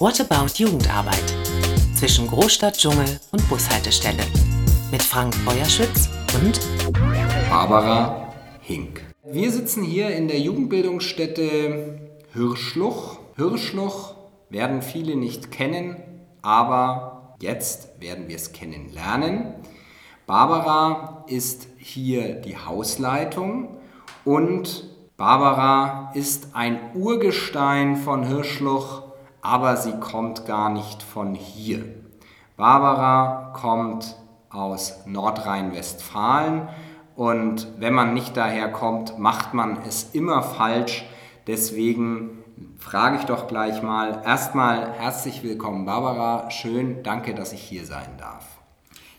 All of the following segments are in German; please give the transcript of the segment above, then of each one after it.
What About Jugendarbeit? Zwischen Großstadt, Dschungel und Bushaltestelle. Mit Frank Feuerschütz und Barbara Hink. Wir sitzen hier in der Jugendbildungsstätte Hirschluch. Hirschluch werden viele nicht kennen, aber jetzt werden wir es kennenlernen. Barbara ist hier die Hausleitung und Barbara ist ein Urgestein von Hirschluch, aber sie kommt gar nicht von hier. Barbara kommt aus Nordrhein-Westfalen und wenn man nicht daher kommt, macht man es immer falsch. Deswegen frage ich doch gleich mal. Erstmal herzlich willkommen, Barbara. Schön, danke, dass ich hier sein darf.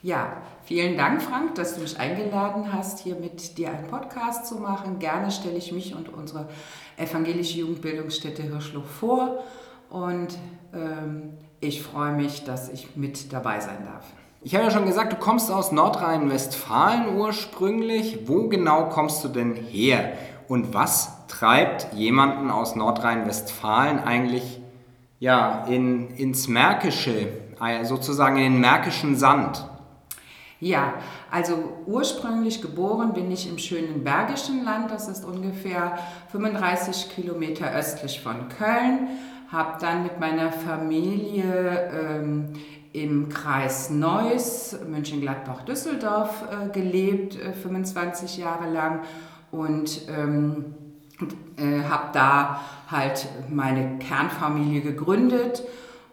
Ja, vielen Dank, Frank, dass du mich eingeladen hast, hier mit dir einen Podcast zu machen. Gerne stelle ich mich und unsere evangelische Jugendbildungsstätte Hirschloch vor und ähm, ich freue mich, dass ich mit dabei sein darf. Ich habe ja schon gesagt, du kommst aus Nordrhein-Westfalen ursprünglich. Wo genau kommst du denn her? Und was treibt jemanden aus Nordrhein-Westfalen eigentlich ja, in, ins Märkische, äh, sozusagen in den märkischen Sand? Ja, also ursprünglich geboren bin ich im schönen Bergischen Land, das ist ungefähr 35 Kilometer östlich von Köln, habe dann mit meiner Familie ähm, im Kreis Neuss, Mönchengladbach, Düsseldorf äh, gelebt, äh, 25 Jahre lang und ähm, äh, habe da halt meine Kernfamilie gegründet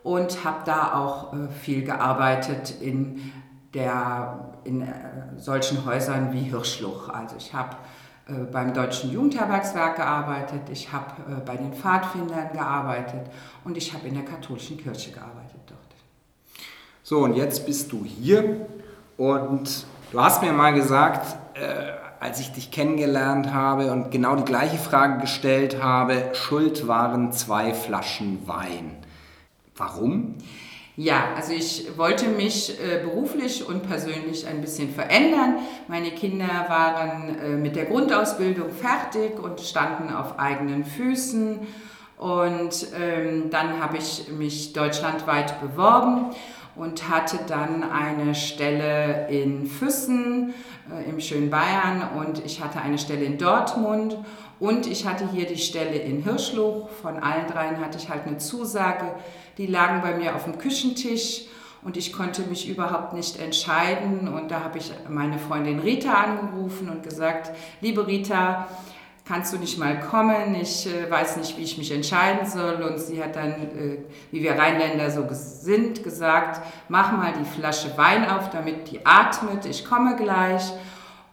und habe da auch äh, viel gearbeitet in der, in äh, solchen Häusern wie Hirschluch. Also ich habe beim Deutschen Jugendherbergswerk gearbeitet, ich habe äh, bei den Pfadfindern gearbeitet und ich habe in der katholischen Kirche gearbeitet dort. So, und jetzt bist du hier und du hast mir mal gesagt, äh, als ich dich kennengelernt habe und genau die gleiche Frage gestellt habe, schuld waren zwei Flaschen Wein. Warum? Ja, also ich wollte mich äh, beruflich und persönlich ein bisschen verändern. Meine Kinder waren äh, mit der Grundausbildung fertig und standen auf eigenen Füßen. Und ähm, dann habe ich mich deutschlandweit beworben und hatte dann eine Stelle in Füssen äh, im schönen Bayern und ich hatte eine Stelle in Dortmund und ich hatte hier die Stelle in Hirschluch. Von allen dreien hatte ich halt eine Zusage. Die lagen bei mir auf dem Küchentisch und ich konnte mich überhaupt nicht entscheiden. Und da habe ich meine Freundin Rita angerufen und gesagt, liebe Rita, kannst du nicht mal kommen? Ich äh, weiß nicht, wie ich mich entscheiden soll. Und sie hat dann, äh, wie wir Rheinländer so sind, gesagt, mach mal die Flasche Wein auf, damit die atmet. Ich komme gleich.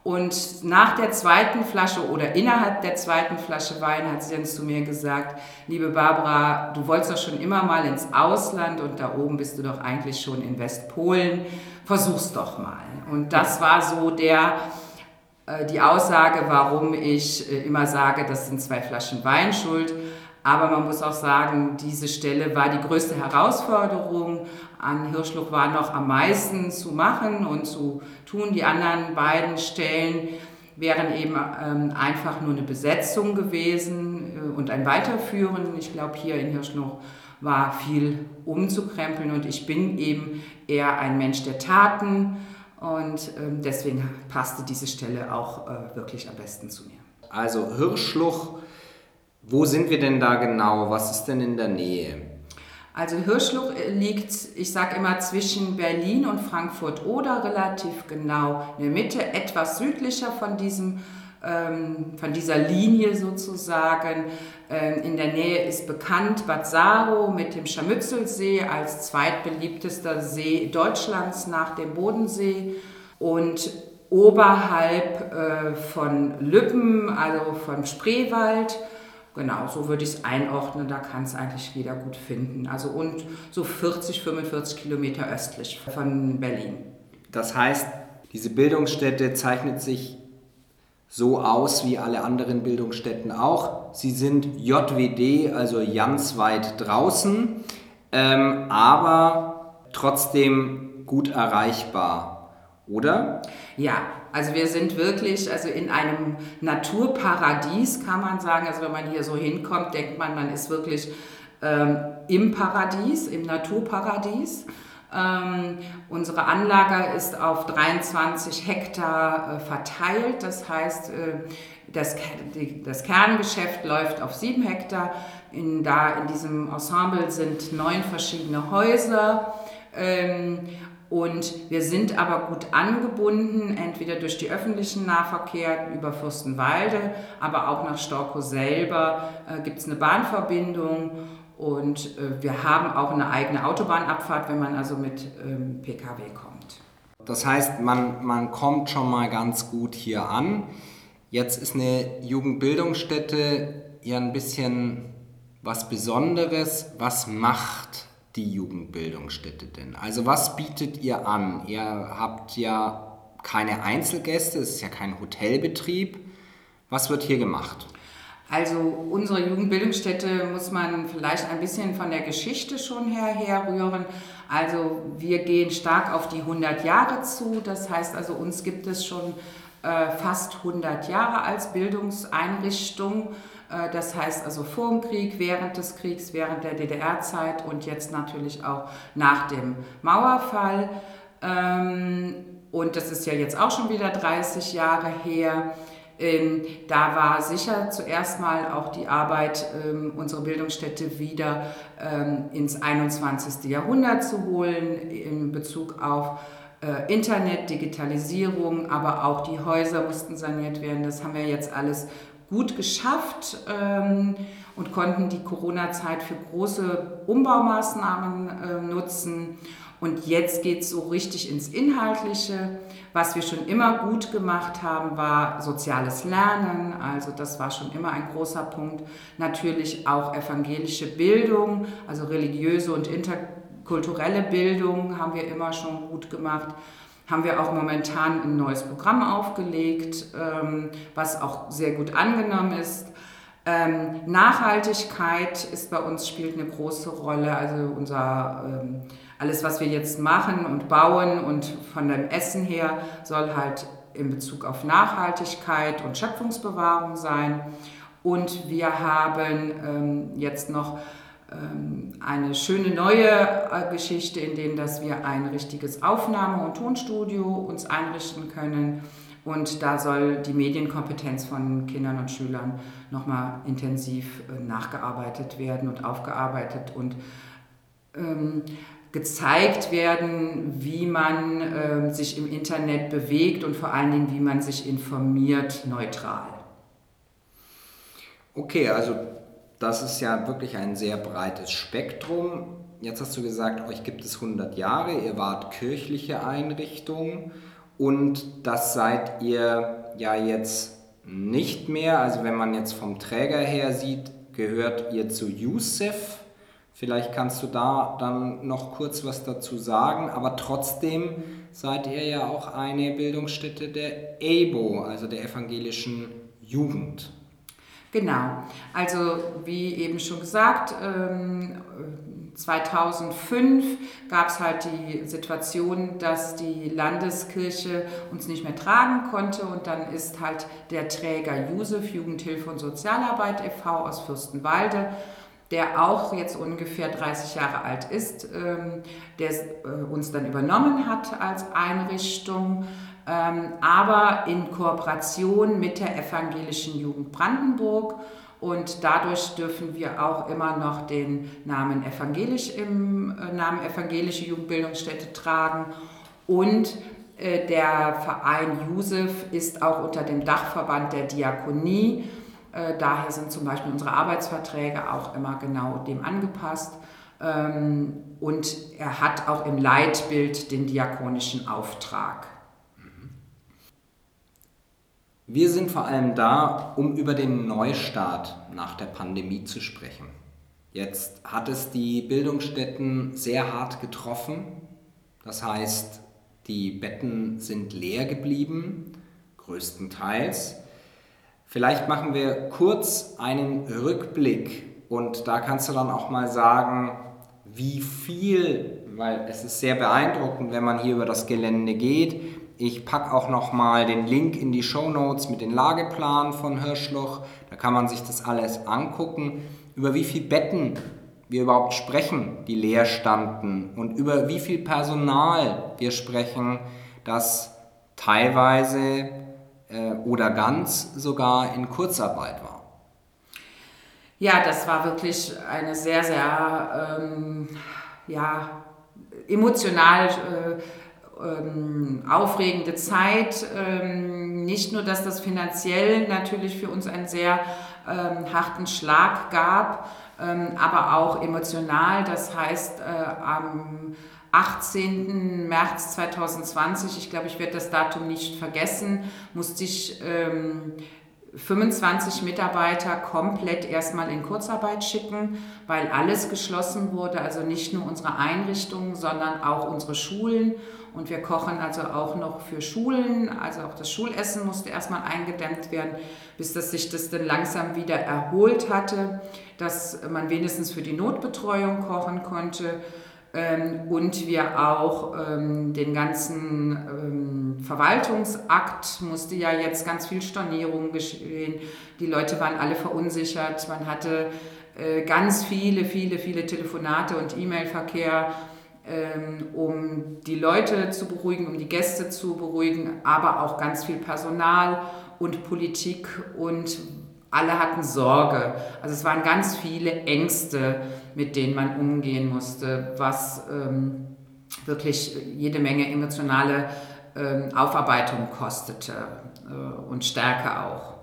Und nach der zweiten Flasche oder innerhalb der zweiten Flasche Wein hat sie dann zu mir gesagt, liebe Barbara, du wolltest doch schon immer mal ins Ausland und da oben bist du doch eigentlich schon in Westpolen. Versuch's doch mal. Und das war so der, äh, die Aussage, warum ich äh, immer sage, das sind zwei Flaschen Wein schuld. Aber man muss auch sagen, diese Stelle war die größte Herausforderung. An Hirschluch war noch am meisten zu machen und zu tun. Die anderen beiden Stellen wären eben ähm, einfach nur eine Besetzung gewesen äh, und ein Weiterführen. Ich glaube, hier in Hirschluch war viel umzukrempeln und ich bin eben eher ein Mensch der Taten und ähm, deswegen passte diese Stelle auch äh, wirklich am besten zu mir. Also Hirschluch wo sind wir denn da genau? Was ist denn in der Nähe? Also Hirschluch liegt, ich sage immer, zwischen Berlin und Frankfurt oder relativ genau in der Mitte, etwas südlicher von diesem ähm, von dieser Linie sozusagen. Ähm, in der Nähe ist bekannt Bad Saro mit dem Scharmützelsee als zweitbeliebtester See Deutschlands nach dem Bodensee und oberhalb äh, von Lübben, also vom Spreewald, Genau, so würde ich es einordnen, da kann es eigentlich jeder gut finden. Also und so 40, 45 Kilometer östlich von Berlin. Das heißt, diese Bildungsstätte zeichnet sich so aus wie alle anderen Bildungsstätten auch. Sie sind JWD, also ganz weit draußen, ähm, aber trotzdem gut erreichbar, oder? Ja, also wir sind wirklich also in einem Naturparadies, kann man sagen. Also wenn man hier so hinkommt, denkt man, man ist wirklich ähm, im Paradies, im Naturparadies. Ähm, unsere Anlage ist auf 23 Hektar äh, verteilt, das heißt, äh, das, die, das, Kerngeschäft läuft auf 7 Hektar. In, da in diesem Ensemble sind neun verschiedene Häuser. Ähm, und wir sind aber gut angebunden, entweder durch die öffentlichen Nahverkehr über Fürstenwalde, aber auch nach Storkow selber äh, gibt es eine Bahnverbindung. Und äh, wir haben auch eine eigene Autobahnabfahrt, wenn man also mit ähm, Pkw kommt. Das heißt, man, man kommt schon mal ganz gut hier an. Jetzt ist eine Jugendbildungsstätte ja ein bisschen was Besonderes. Was macht die Jugendbildungsstätte denn? Also was bietet ihr an? Ihr habt ja keine Einzelgäste, es ist ja kein Hotelbetrieb. Was wird hier gemacht? Also unsere Jugendbildungsstätte muss man vielleicht ein bisschen von der Geschichte schon her herrühren. Also wir gehen stark auf die 100 Jahre zu. Das heißt also, uns gibt es schon äh, fast 100 Jahre als Bildungseinrichtung. Äh, das heißt also vor dem Krieg, während des Kriegs, während der DDR-Zeit und jetzt natürlich auch nach dem Mauerfall. Ähm, und das ist ja jetzt auch schon wieder 30 Jahre her. Ähm, da war sicher zuerst mal auch die Arbeit, ähm, unsere Bildungsstätte wieder ins 21. Jahrhundert zu holen in Bezug auf äh, Internet, Digitalisierung, aber auch die Häuser mussten saniert werden. Das haben wir jetzt alles gut geschafft ähm, und konnten die Corona-Zeit für große Umbaumaßnahmen äh, nutzen. Und jetzt geht es so richtig ins Inhaltliche. Was wir schon immer gut gemacht haben, war soziales Lernen. Also das war schon immer ein großer Punkt. Natürlich auch evangelische Bildung, also religiöse und interkulturelle Bildung haben wir immer schon gut gemacht haben wir auch momentan ein neues Programm aufgelegt, ähm, was auch sehr gut angenommen ist. Ähm, Nachhaltigkeit ist bei uns spielt eine große Rolle. Also unser ähm, alles, was wir jetzt machen und bauen und von dem Essen her soll halt in Bezug auf Nachhaltigkeit und Schöpfungsbewahrung sein. Und wir haben jetzt noch eine schöne neue äh, Geschichte, in dem dass wir ein richtiges Aufnahme- und Tonstudio uns einrichten können. Und da soll die Medienkompetenz von Kindern und Schülern nochmal intensiv äh, nachgearbeitet werden und aufgearbeitet und ähm, gezeigt werden, wie man äh, sich im Internet bewegt und vor allen Dingen, wie man sich informiert, neutral. Okay, also das ist ja wirklich ein sehr breites Spektrum. Jetzt hast du gesagt, euch gibt es 100 Jahre, ihr wart kirchliche Einrichtung und das seid ihr ja jetzt nicht mehr. Also wenn man jetzt vom Träger her sieht, gehört ihr zu Youssef. Vielleicht kannst du da dann noch kurz was dazu sagen, aber trotzdem seid ihr ja auch eine Bildungsstätte der EBO, also der evangelischen Jugend. Genau, also wie eben schon gesagt, 2005 gab es halt die Situation, dass die Landeskirche uns nicht mehr tragen konnte und dann ist halt der Träger Josef Jugendhilfe und Sozialarbeit e.V. aus Fürstenwalde der auch jetzt ungefähr 30 Jahre alt ist, ähm, der äh, uns dann übernommen hat als Einrichtung aber in Kooperation mit der Evangelischen Jugend Brandenburg. Und dadurch dürfen wir auch immer noch den Namen evangelisch im äh, Namen Evangelische Jugendbildungsstätte tragen. Und äh, der Verein Jusef ist auch unter dem Dachverband der Diakonie. Äh, daher sind zum Beispiel unsere Arbeitsverträge auch immer genau dem angepasst. Ähm, und er hat auch im Leitbild den diakonischen Auftrag. Wir sind vor allem da, um über den Neustart nach der Pandemie zu sprechen. Jetzt hat es die Bildungsstätten sehr hart getroffen. Das heißt, die Betten sind leer geblieben, größtenteils. Vielleicht machen wir kurz einen Rückblick und da kannst du dann auch mal sagen, wie viel, weil es ist sehr beeindruckend, wenn man hier über das Gelände geht, ich packe auch nochmal den Link in die Show Notes mit den Lageplan von Hirschloch. Da kann man sich das alles angucken. Über wie viele Betten wir überhaupt sprechen, die leer standen und über wie viel Personal wir sprechen, das teilweise äh, oder ganz sogar in Kurzarbeit war. Ja, das war wirklich eine sehr, sehr ähm, ja, emotional äh, ähm, aufregende Zeit. Ähm, nicht nur, dass das finanziell natürlich für uns einen sehr ähm, harten Schlag gab, ähm, aber auch emotional. Das heißt, äh, am 18. März 2020, ich glaube, ich werde das Datum nicht vergessen, musste ich 25 ähm, Mitarbeiter komplett erstmal in Kurzarbeit schicken, weil alles geschlossen wurde, also nicht nur unsere Einrichtungen, sondern auch unsere Schulen. Und wir kochen also auch noch für Schulen, also auch das Schulessen musste erstmal eingedämmt werden, bis das sich das dann langsam wieder erholt hatte, dass man wenigstens für die Notbetreuung kochen konnte. Ähm, und wir auch ähm, den ganzen ähm, Verwaltungsakt musste ja jetzt ganz viel Stornierung geschehen. Die Leute waren alle verunsichert. Man hatte äh, ganz viele, viele, viele Telefonate und E-Mail-Verkehr, um die Leute zu beruhigen, um die Gäste zu beruhigen, aber auch ganz viel Personal und Politik und alle hatten Sorge. Also es waren ganz viele Ängste, mit denen man umgehen musste, was ähm, wirklich jede Menge emotionale ähm, Aufarbeitung kostete äh, und Stärke auch.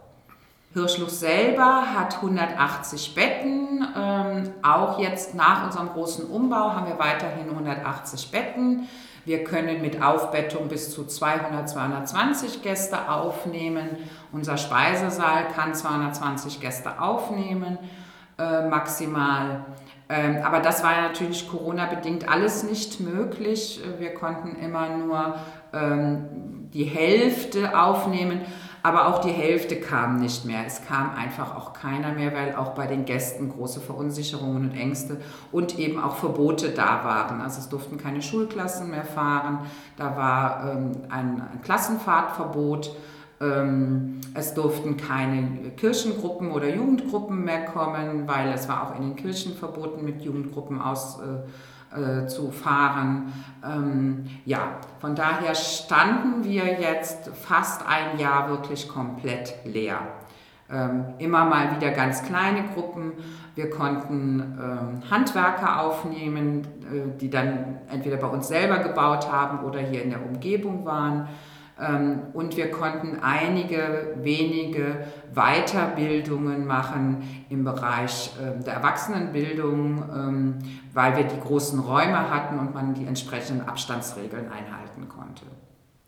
Hirschluch selber hat 180 Betten. Ähm, auch jetzt nach unserem großen Umbau haben wir weiterhin 180 Betten. Wir können mit Aufbettung bis zu 200, 220 Gäste aufnehmen. Unser Speisesaal kann 220 Gäste aufnehmen, äh, maximal. Ähm, aber das war natürlich Corona-bedingt alles nicht möglich. Wir konnten immer nur ähm, die Hälfte aufnehmen. Aber auch die Hälfte kam nicht mehr. Es kam einfach auch keiner mehr, weil auch bei den Gästen große Verunsicherungen und Ängste und eben auch Verbote da waren. Also es durften keine Schulklassen mehr fahren. Da war ähm, ein, ein, Klassenfahrtverbot. Ähm, es durften keine Kirchengruppen oder Jugendgruppen mehr kommen, weil es war auch in den Kirchen verboten, mit Jugendgruppen aus. Äh, zu fahren. Ähm, ja, von daher standen wir jetzt fast ein Jahr wirklich komplett leer. Ähm, immer mal wieder ganz kleine Gruppen. Wir konnten ähm, Handwerker aufnehmen, äh, die dann entweder bei uns selber gebaut haben oder hier in der Umgebung waren. Ähm, und wir konnten einige wenige Weiterbildungen machen im Bereich ähm, der Erwachsenenbildung, ähm, weil wir die großen Räume hatten und man die entsprechenden Abstandsregeln einhalten konnte.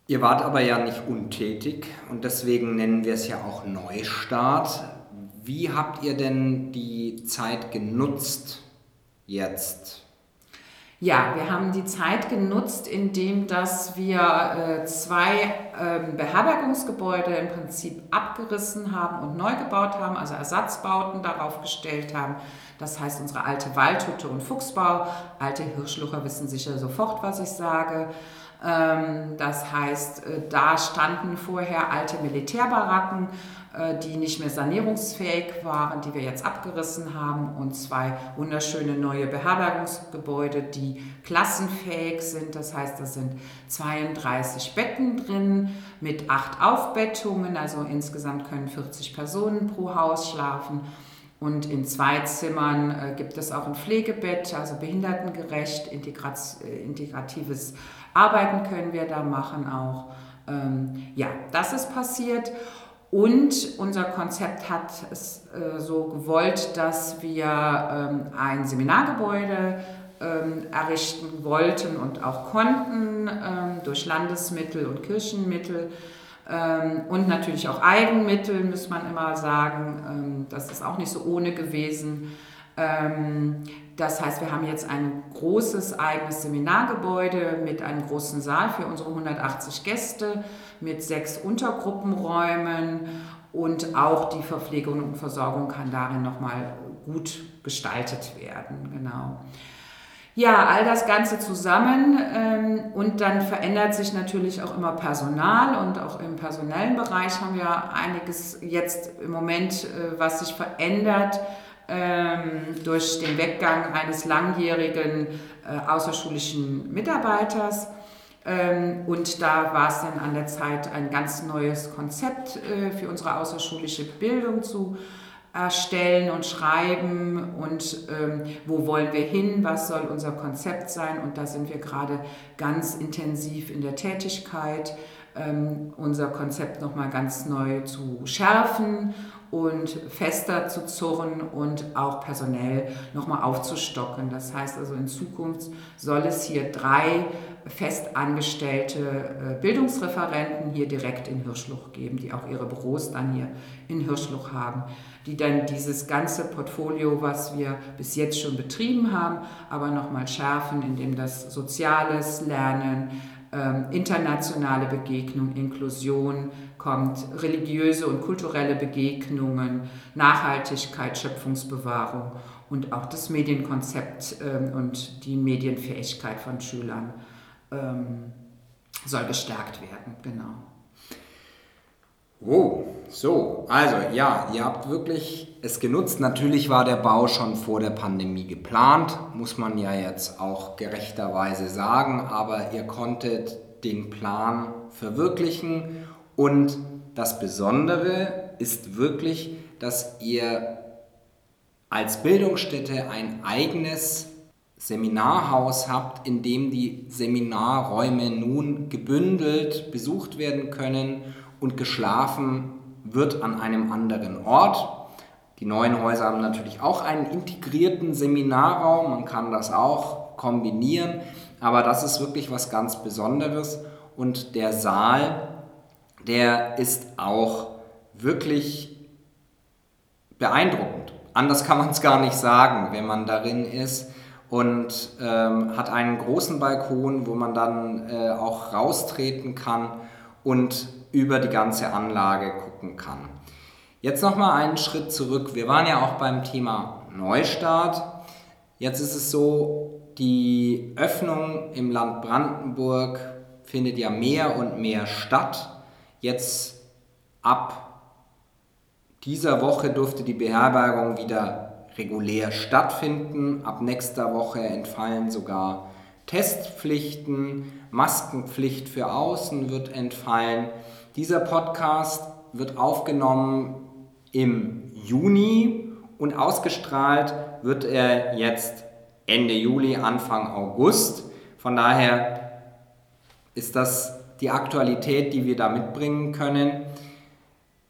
Ihr wart aber ja nicht untätig und deswegen nennen wir es ja auch Neustart. Wie habt ihr denn die Zeit genutzt jetzt? Ja, wir haben die Zeit genutzt, indem dass wir äh, zwei ähm, Beherbergungsgebäude im Prinzip abgerissen haben und neu gebaut haben, also Ersatzbauten darauf gestellt haben. Das heißt unsere alte Waldhütte und Fuchsbau. Alte Hirschlucher wissen sicher sofort, was ich sage. Ähm, das heißt, äh, da standen vorher alte Militärbaracken äh, die nicht mehr sanierungsfähig waren, die wir jetzt abgerissen haben und zwei wunderschöne neue Beherbergungsgebäude, die klassenfähig sind. Das heißt, da sind 32 Betten drin mit acht Aufbettungen, also insgesamt können 40 Personen pro Haus schlafen. Und in zwei Zimmern äh, gibt es auch ein Pflegebett, also behindertengerecht, äh, integratives Arbeiten können wir da machen auch. Ähm, ja, das ist passiert. Und unser Konzept hat es äh, so gewollt, dass wir ähm, ein Seminargebäude ähm, errichten wollten und auch konnten ähm, durch Landesmittel und Kirchenmittel ähm, und natürlich auch Eigenmittel, muss man immer sagen. Ähm, das ist auch nicht so ohne gewesen. Ähm, das heißt, wir haben jetzt ein großes eigenes Seminargebäude mit einem großen Saal für unsere 180 Gäste mit sechs Untergruppenräumen und auch die Verpflegung und Versorgung kann darin nochmal gut gestaltet werden. Genau. Ja, all das Ganze zusammen ähm, und dann verändert sich natürlich auch immer Personal und auch im personellen Bereich haben wir einiges jetzt im Moment, äh, was sich verändert. ähm, durch den Weggang eines langjährigen äh, außerschulischen Mitarbeiters. Ähm, und da war es dann an der Zeit, ein ganz neues Konzept äh, für unsere außerschulische Bildung zu erstellen und schreiben und ähm, wo wollen wir hin, was soll unser Konzept sein. Und da sind wir gerade ganz intensiv in der Tätigkeit, ähm, unser Konzept nochmal ganz neu zu schärfen und fester zu zurren und auch personell nochmal aufzustocken. Das heißt also in Zukunft soll es hier drei festangestellte äh, Bildungsreferenten hier direkt in Hirschluch geben, die auch ihre Büros dann hier in Hirschluch haben, die dann dieses ganze Portfolio, was wir bis jetzt schon betrieben haben, aber nochmal schärfen, indem das soziales Lernen, ähm, internationale Begegnung, Inklusion kommt, religiöse und kulturelle Begegnungen, Nachhaltigkeit, Schöpfungsbewahrung und auch das Medienkonzept ähm, und die Medienfähigkeit von Schülern ähm, soll gestärkt werden. Genau. Oh, so, also ja, ihr habt wirklich es genutzt. Natürlich war der Bau schon vor der Pandemie geplant, muss man ja jetzt auch gerechterweise sagen, aber ihr konntet den Plan verwirklichen und das Besondere ist wirklich, dass ihr als Bildungsstätte ein eigenes Seminarhaus habt, in dem die Seminarräume nun gebündelt besucht werden können und geschlafen wird an einem anderen Ort. Die neuen Häuser haben natürlich auch einen integrierten Seminarraum, man kann das auch kombinieren, aber das ist wirklich was ganz Besonderes und der Saal, der ist auch wirklich beeindruckend. Anders kann man es gar nicht sagen, wenn man darin ist und ähm, hat einen großen Balkon, wo man dann äh, auch raustreten kann und über die ganze Anlage gucken kann. Jetzt nochmal einen Schritt zurück. Wir waren ja auch beim Thema Neustart. Jetzt ist es so, die Öffnung im Land Brandenburg findet ja mehr und mehr statt. Jetzt ab dieser Woche durfte die Beherbergung wieder regulär stattfinden. Ab nächster Woche entfallen sogar Testpflichten, Maskenpflicht für außen wird entfallen. Dieser Podcast wird aufgenommen im Juni und ausgestrahlt wird er jetzt Ende Juli, Anfang August. Von daher ist das die Aktualität, die wir da mitbringen können.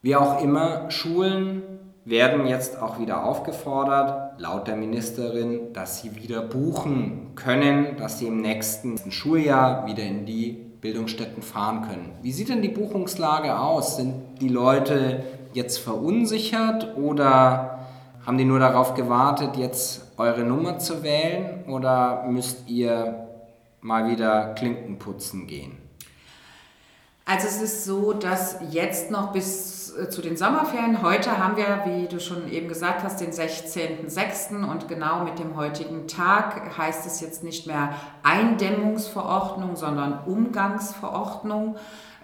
Wie auch immer, Schulen werden jetzt auch wieder aufgefordert, laut der Ministerin, dass sie wieder buchen können, dass sie im nächsten Schuljahr wieder in die Bildungsstätten fahren können. Wie sieht denn die Buchungslage aus? Sind die Leute jetzt verunsichert oder haben die nur darauf gewartet, jetzt eure Nummer zu wählen oder müsst ihr mal wieder Klinken putzen gehen? Also es ist so, dass jetzt noch bis zu den Sommerferien, heute haben wir, wie du schon eben gesagt hast, den 16.06. und genau mit dem heutigen Tag heißt es jetzt nicht mehr Eindämmungsverordnung, sondern Umgangsverordnung.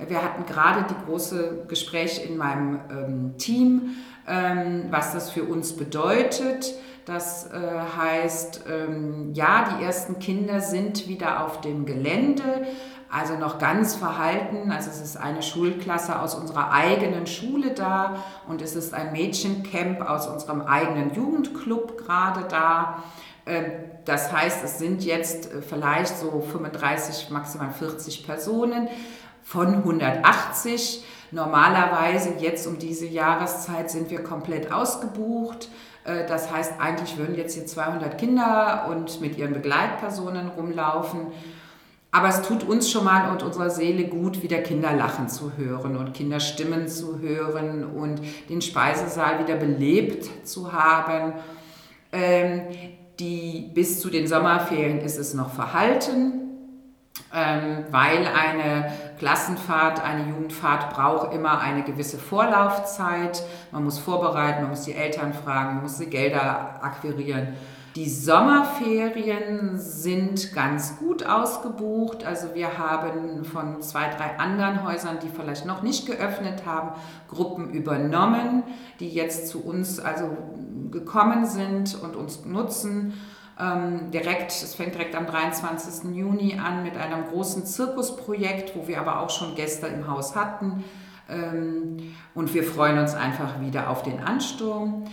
Wir hatten gerade die große Gespräch in meinem ähm, Team, ähm, was das für uns bedeutet. Das äh, heißt, ähm, ja, die ersten Kinder sind wieder auf dem Gelände also noch ganz verhalten. Also es ist eine Schulklasse aus unserer eigenen Schule da und es ist ein Mädchencamp aus unserem eigenen Jugendclub gerade da. Ähm, das heißt, es sind jetzt äh, vielleicht so 35, maximal 40 Personen von 180. Normalerweise jetzt um diese Jahreszeit sind wir komplett ausgebucht. Äh, das heißt, eigentlich würden jetzt hier 200 Kinder und mit ihren Begleitpersonen rumlaufen. Aber es tut uns schon mal und unserer Seele gut, wieder Kinderlachen zu hören und Kinderstimmen zu hören und den Speisesaal wieder belebt zu haben. Ähm, die, bis zu den Sommerferien ist es noch verhalten, ähm, weil eine Klassenfahrt, eine Jugendfahrt braucht immer eine gewisse Vorlaufzeit. Man muss vorbereiten, man muss die Eltern fragen, man muss die Gelder akquirieren. Die Sommerferien sind ganz gut ausgebucht. Also wir haben von zwei, drei anderen Häusern, die vielleicht noch nicht geöffnet haben, Gruppen übernommen, die jetzt zu uns also gekommen sind und uns nutzen. Ähm, direkt, es fängt direkt am 23. Juni an mit einem großen Zirkusprojekt, wo wir aber auch schon Gäste im Haus hatten. Ähm, und wir freuen uns einfach wieder auf den Ansturm.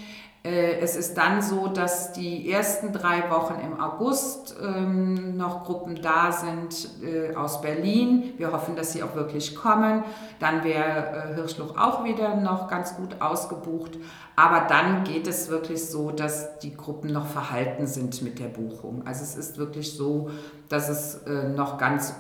Äh, es ist dann so, dass die ersten drei Wochen im August ähm, noch Gruppen da sind äh, aus Berlin. Wir hoffen, dass sie auch wirklich kommen. Dann wäre äh, Hirschluch auch wieder noch ganz gut ausgebucht. Aber dann geht es wirklich so, dass die Gruppen noch verhalten sind mit der Buchung. Also es ist wirklich so, dass es äh, noch ganz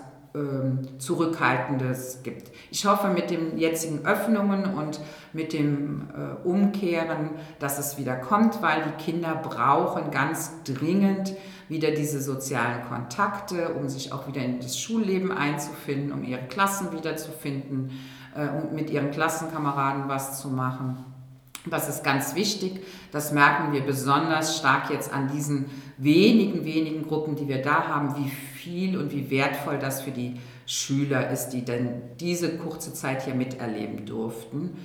Zurückhaltendes gibt. Ich hoffe mit den jetzigen Öffnungen und mit dem äh, Umkehren, dass es wieder kommt, weil die Kinder brauchen ganz dringend wieder diese sozialen Kontakte, um sich auch wieder in das Schulleben einzufinden, um ihre Klassen wiederzufinden äh, und mit ihren Klassenkameraden was zu machen. Das ist ganz wichtig. Das merken wir besonders stark jetzt an diesen wenigen, wenigen Gruppen, die wir da haben, wie viel und wie wertvoll das für die Schüler ist, die denn diese kurze Zeit hier miterleben durften.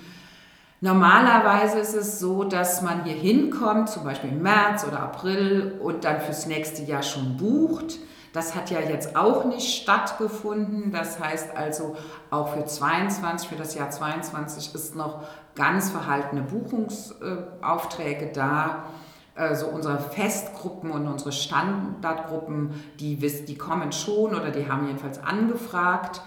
Normalerweise ist es so, dass man hier hinkommt, zum Beispiel im März oder April und dann fürs nächste Jahr schon bucht. Das hat ja jetzt auch nicht stattgefunden. Das heißt also, auch für 22, für das Jahr 22 ist noch ganz verhaltene Buchungsaufträge da. Also unsere Festgruppen und unsere Standardgruppen, die, die kommen schon oder die haben jedenfalls angefragt.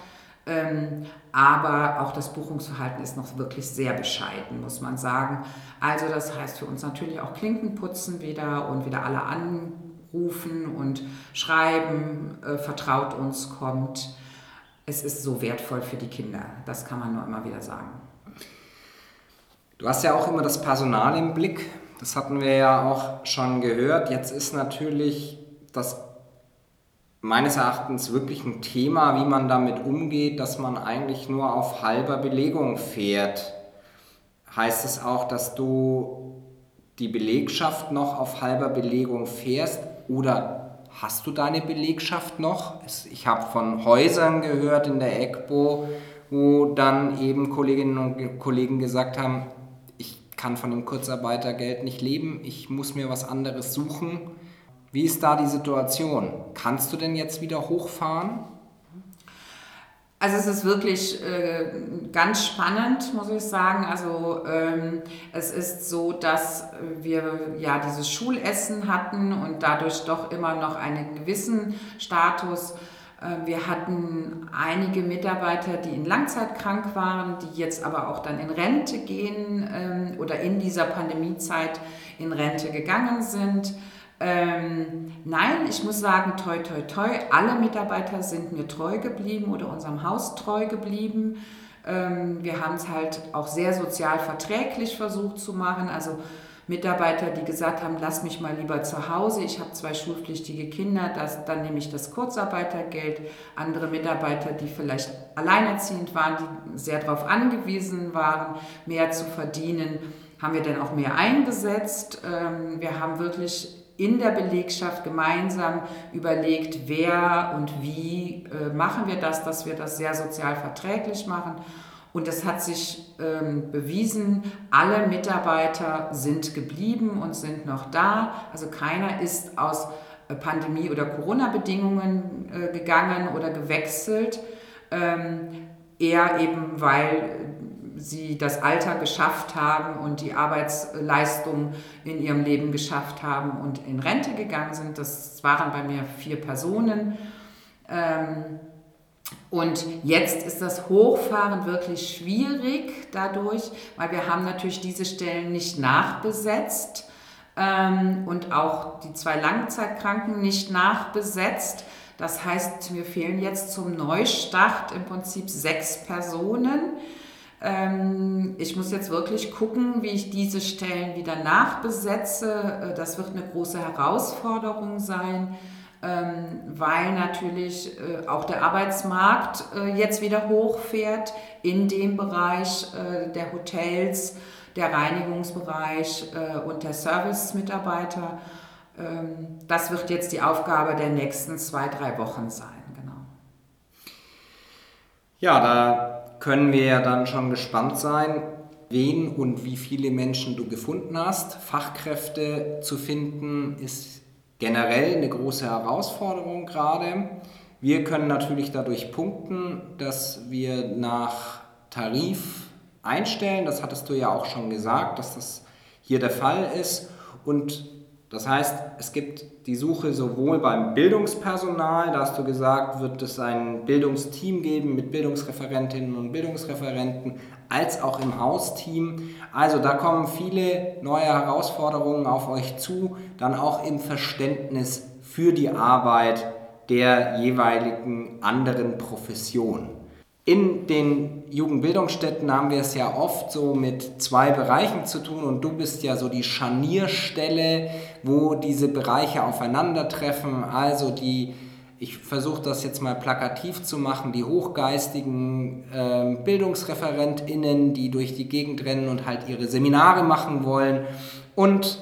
Ähm, aber auch das Buchungsverhalten ist noch wirklich sehr bescheiden, muss man sagen. Also das heißt für uns natürlich auch Klinkenputzen wieder und wieder alle anrufen und schreiben, äh, vertraut uns, kommt. Es ist so wertvoll für die Kinder, das kann man nur immer wieder sagen. Du hast ja auch immer das Personal im Blick. Das hatten wir ja auch schon gehört. Jetzt ist natürlich das meines Erachtens wirklich ein Thema, wie man damit umgeht, dass man eigentlich nur auf halber Belegung fährt. Heißt es auch, dass du die Belegschaft noch auf halber Belegung fährst oder hast du deine Belegschaft noch? Ich habe von Häusern gehört in der EGBO, wo dann eben Kolleginnen und Kollegen gesagt haben, kann von dem Kurzarbeitergeld nicht leben, ich muss mir was anderes suchen. Wie ist da die Situation? Kannst du denn jetzt wieder hochfahren? Also es ist wirklich äh, ganz spannend, muss ich sagen. Also ähm, es ist so, dass wir ja dieses Schulessen hatten und dadurch doch immer noch einen gewissen Status wir hatten einige Mitarbeiter, die in Langzeit krank waren, die jetzt aber auch dann in Rente gehen ähm, oder in dieser Pandemiezeit in Rente gegangen sind. Ähm, nein, ich muss sagen, toi, toi, toi, alle Mitarbeiter sind mir treu geblieben oder unserem Haus treu geblieben. Ähm, wir haben es halt auch sehr sozial verträglich versucht zu machen. Also Mitarbeiter, die gesagt haben, lass mich mal lieber zu Hause, ich habe zwei schulpflichtige Kinder, das, dann nehme ich das Kurzarbeitergeld. Andere Mitarbeiter, die vielleicht alleinerziehend waren, die sehr darauf angewiesen waren, mehr zu verdienen, haben wir dann auch mehr eingesetzt. Ähm, wir haben wirklich in der Belegschaft gemeinsam überlegt, wer und wie äh, machen wir das, dass wir das sehr sozial verträglich machen. Und es hat sich ähm, bewiesen, alle Mitarbeiter sind geblieben und sind noch da. Also keiner ist aus äh, Pandemie- oder Corona-Bedingungen äh, gegangen oder gewechselt. Ähm, eher eben, weil sie das Alter geschafft haben und die Arbeitsleistung in ihrem Leben geschafft haben und in Rente gegangen sind. Das waren bei mir vier Personen. Ähm, und jetzt ist das Hochfahren wirklich schwierig dadurch, weil wir haben natürlich diese Stellen nicht nachbesetzt ähm, und auch die zwei Langzeitkranken nicht nachbesetzt. Das heißt, mir fehlen jetzt zum Neustart im Prinzip sechs Personen. Ähm, ich muss jetzt wirklich gucken, wie ich diese Stellen wieder nachbesetze. Äh, das wird eine große Herausforderung sein. Ähm, weil natürlich äh, auch der Arbeitsmarkt äh, jetzt wieder hochfährt in dem Bereich äh, der Hotels, der Reinigungsbereich und der Servicemitarbeiter. Ähm, das wird jetzt die Aufgabe der nächsten zwei, drei Wochen sein. Genau. Ja, da können wir ja dann schon gespannt sein, wen und wie viele Menschen du gefunden hast. Fachkräfte zu finden ist generell eine große Herausforderung gerade. Wir können natürlich dadurch punkten, dass wir nach Tarif einstellen. Das hattest du ja auch schon gesagt, dass das hier der Fall ist. Und das heißt, es gibt die Suche sowohl beim Bildungspersonal, da hast du gesagt, wird es ein Bildungsteam geben mit Bildungsreferentinnen und Bildungsreferenten, als auch im Hausteam. Also da kommen viele neue Herausforderungen auf euch zu, dann auch im Verständnis für die Arbeit der jeweiligen anderen Profession. In den Jugendbildungsstätten haben wir es ja oft so mit zwei Bereichen zu tun und du bist ja so die Scharnierstelle, wo diese Bereiche aufeinandertreffen. Also die, ich versuche das jetzt mal plakativ zu machen, die hochgeistigen äh, BildungsreferentInnen, die durch die Gegend rennen und halt ihre Seminare machen wollen und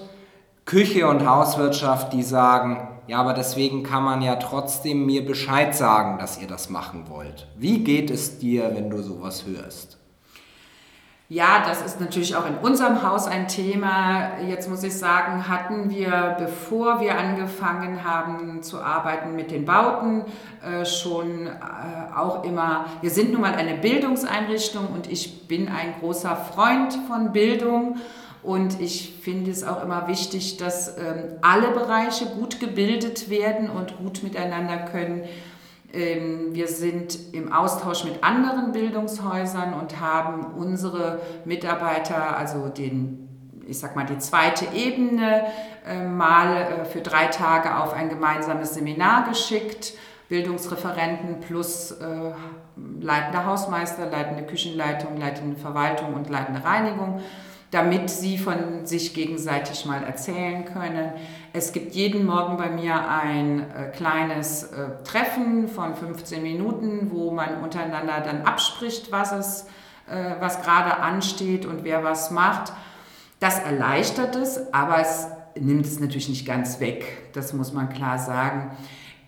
Küche und Hauswirtschaft, die sagen, ja, aber deswegen kann man ja trotzdem mir Bescheid sagen, dass ihr das machen wollt. Wie geht es dir, wenn du sowas hörst? Ja, das ist natürlich auch in unserem Haus ein Thema. Jetzt muss ich sagen, hatten wir, bevor wir angefangen haben zu arbeiten mit den Bauten, äh, schon äh, auch immer, wir sind nun mal eine Bildungseinrichtung und ich bin ein großer Freund von Bildung. Und ich finde es auch immer wichtig, dass ähm, alle Bereiche gut gebildet werden und gut miteinander können. Ähm, wir sind im Austausch mit anderen Bildungshäusern und haben unsere Mitarbeiter, also den, ich sag mal, die zweite Ebene, äh, mal äh, für drei Tage auf ein gemeinsames Seminar geschickt. Bildungsreferenten plus äh, leitender Hausmeister, leitende Küchenleitung, leitende Verwaltung und leitende Reinigung damit sie von sich gegenseitig mal erzählen können. Es gibt jeden Morgen bei mir ein äh, kleines äh, Treffen von 15 Minuten, wo man untereinander dann abspricht, was es, äh, was gerade ansteht und wer was macht. Das erleichtert es, aber es nimmt es natürlich nicht ganz weg. Das muss man klar sagen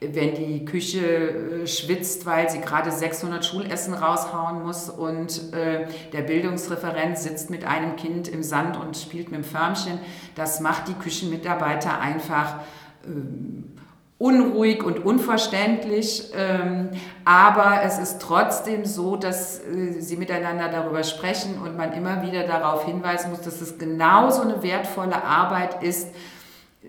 wenn die Küche äh, schwitzt, weil sie gerade 600 Schulessen raushauen muss und äh, der Bildungsreferent sitzt mit einem Kind im Sand und spielt mit dem Förmchen, das macht die Küchenmitarbeiter einfach äh, unruhig und unverständlich. Ähm, aber es ist trotzdem so, dass äh, sie miteinander darüber sprechen und man immer wieder darauf hinweisen muss, dass es genauso eine wertvolle Arbeit ist,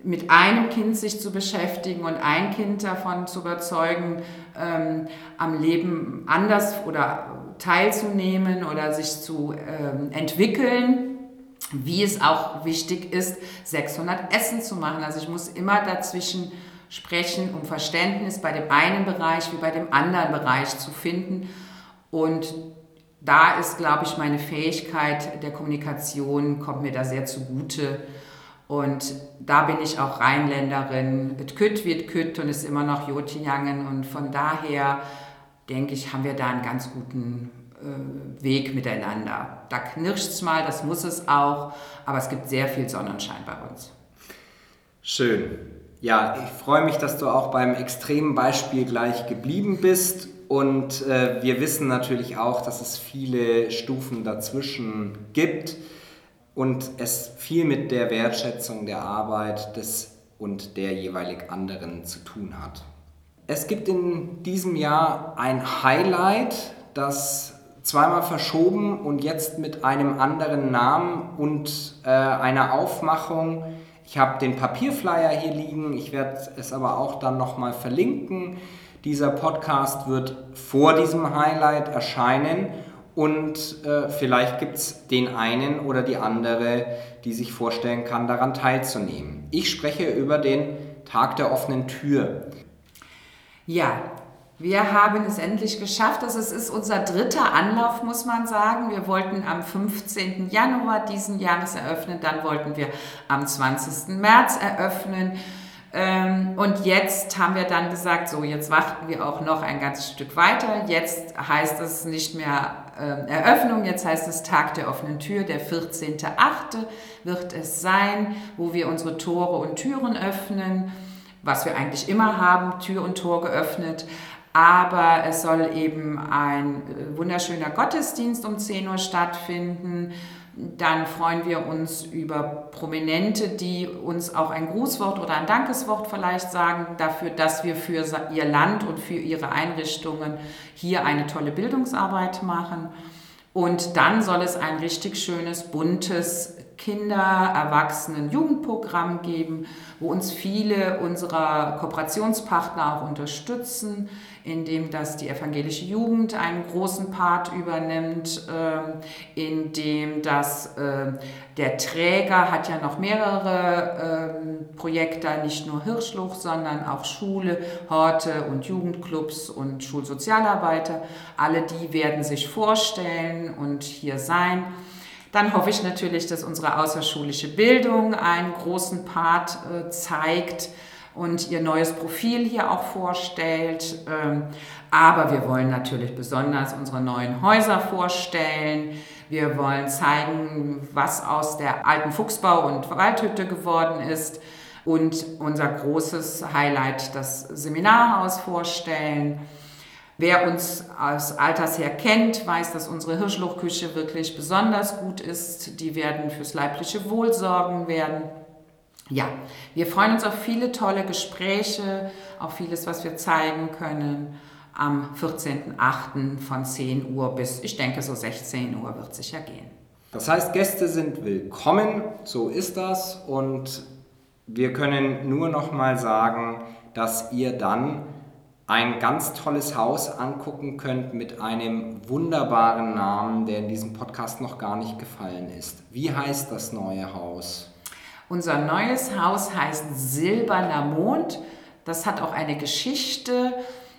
mit einem Kind sich zu beschäftigen und ein Kind davon zu überzeugen, ähm, am Leben anders oder teilzunehmen oder sich zu ähm, entwickeln, wie es auch wichtig ist, 600 Essen zu machen. Also ich muss immer dazwischen sprechen, um Verständnis bei dem einen Bereich wie bei dem anderen Bereich zu finden. Und da ist, glaube ich, meine Fähigkeit der Kommunikation, kommt mir da sehr zugute und da bin ich auch Rheinländerin. Et kütt wird kütt und ist immer noch Jotinjangen. Und von daher denke ich, haben wir da einen ganz guten äh, Weg miteinander. Da knirscht es mal, das muss es auch, aber es gibt sehr viel Sonnenschein bei uns. Schön. Ja, ich freue mich, dass du auch beim extremen Beispiel gleich geblieben bist. Und äh, wir wissen natürlich auch, dass es viele Stufen dazwischen gibt und es viel mit der Wertschätzung der Arbeit des und der jeweilig anderen zu tun hat. Es gibt in diesem Jahr ein Highlight, das zweimal verschoben und jetzt mit einem anderen Namen und äh, einer Aufmachung. Ich habe den Papierflyer hier liegen, ich werde es aber auch dann nochmal verlinken. Dieser Podcast wird vor diesem Highlight erscheinen und äh, vielleicht gibt es den einen oder die andere, die sich vorstellen kann, daran teilzunehmen. Ich spreche über den Tag der offenen Tür. Ja, wir haben es endlich geschafft. Das ist unser dritter Anlauf, muss man sagen. Wir wollten am 15. Januar diesen Jahres eröffnen, dann wollten wir am 20. März eröffnen. Ähm, und jetzt haben wir dann gesagt, so jetzt warten wir auch noch ein ganzes Stück weiter. Jetzt heißt es nicht mehr äh, Eröffnung, jetzt heißt es Tag der offenen Tür, der 14.8. wird es sein, wo wir unsere Tore und Türen öffnen, was wir eigentlich immer haben, Tür und Tor geöffnet. Aber es soll eben ein äh, wunderschöner Gottesdienst um 10 Uhr stattfinden dann freuen wir uns über Prominente, die uns auch ein Grußwort oder ein Dankeswort vielleicht sagen dafür, dass wir für ihr Land und für ihre Einrichtungen hier eine tolle Bildungsarbeit machen. Und dann soll es ein richtig schönes, buntes Kinder-, Erwachsenen-, Jugendprogramm geben, wo uns viele unserer Kooperationspartner auch unterstützen, indem das die evangelische Jugend einen großen Part übernimmt, äh, indem das äh, der Träger hat ja noch mehrere äh, Projekte, nicht nur Hirschluch, sondern auch Schule, Horte und Jugendclubs und Schulsozialarbeiter. Alle die werden sich vorstellen und hier sein. Dann hoffe ich natürlich, dass unsere außerschulische Bildung einen großen Part äh, zeigt und ihr neues Profil hier auch vorstellt. Ähm, aber wir wollen natürlich besonders unsere neuen Häuser vorstellen. Wir wollen zeigen, was aus der alten Fuchsbau- und Waldhütte geworden ist und unser großes Highlight, das Seminarhaus vorstellen. Wer uns aus Alters her kennt, weiß, dass unsere Hirschluchküche wirklich besonders gut ist. Die werden fürs leibliche Wohl sorgen werden. Ja, wir freuen uns auf viele tolle Gespräche, auf vieles, was wir zeigen können. Am 14.08. von 10 Uhr bis, ich denke, so 16 Uhr wird sicher gehen. Das heißt, Gäste sind willkommen, so ist das. Und wir können nur noch mal sagen, dass ihr dann ein ganz tolles Haus angucken könnt mit einem wunderbaren Namen, der in diesem Podcast noch gar nicht gefallen ist. Wie heißt das neue Haus? Unser neues Haus heißt Silberner Mond. Das hat auch eine Geschichte.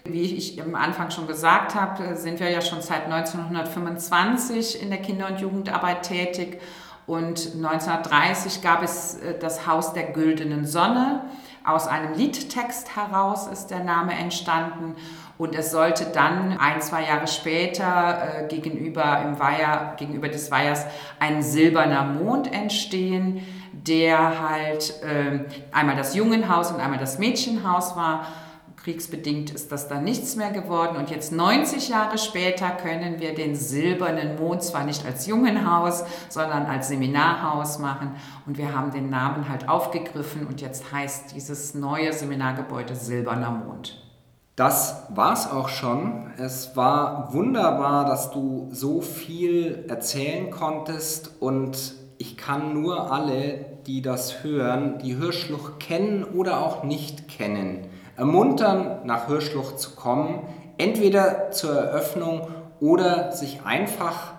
Wie ich am Anfang schon gesagt habe, sind wir ja schon seit 1925 in der Kinder- und Jugendarbeit tätig. Und 1930 gab es äh, das Haus der güldenen Sonne. Aus einem Liedtext heraus ist der Name entstanden und es sollte dann ein, zwei Jahre später äh, gegenüber, im Weiher, gegenüber des Weihers ein silberner Mond entstehen, der halt äh, einmal das Jungenhaus und einmal das Mädchenhaus war Kriegsbedingt ist das dann nichts mehr geworden. Und jetzt 90 Jahre später können wir den silbernen Mond zwar nicht als Jungenhaus, sondern als Seminarhaus machen. Und wir haben den Namen halt aufgegriffen und jetzt heißt dieses neue Seminargebäude Silberner Mond. Das war's auch schon. Es war wunderbar, dass du so viel erzählen konntest und ich kann nur alle, die das hören, die Hörschluch kennen oder auch nicht kennen, ermuntern, nach Hirschlucht zu kommen, entweder zur Eröffnung oder sich einfach,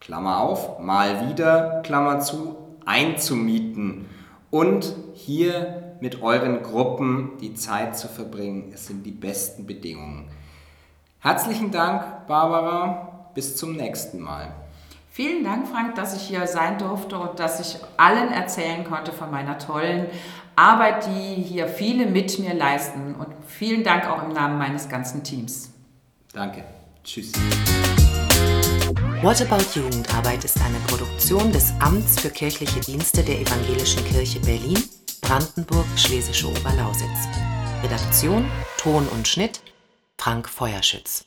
Klammer auf, mal wieder, Klammer zu, einzumieten und hier mit euren Gruppen die Zeit zu verbringen. Es sind die besten Bedingungen. Herzlichen Dank, Barbara. Bis zum nächsten Mal. Vielen Dank, Frank, dass ich hier sein durfte und dass ich allen erzählen konnte von meiner tollen Arbeit, die hier viele mit mir leisten. Und vielen Dank auch im Namen meines ganzen Teams. Danke. Tschüss. What About Jugendarbeit ist eine Produktion des Amts für kirchliche Dienste der Evangelischen Kirche Berlin, Brandenburg, Schlesische Oberlausitz. Redaktion, Ton und Schnitt Frank Feuerschütz.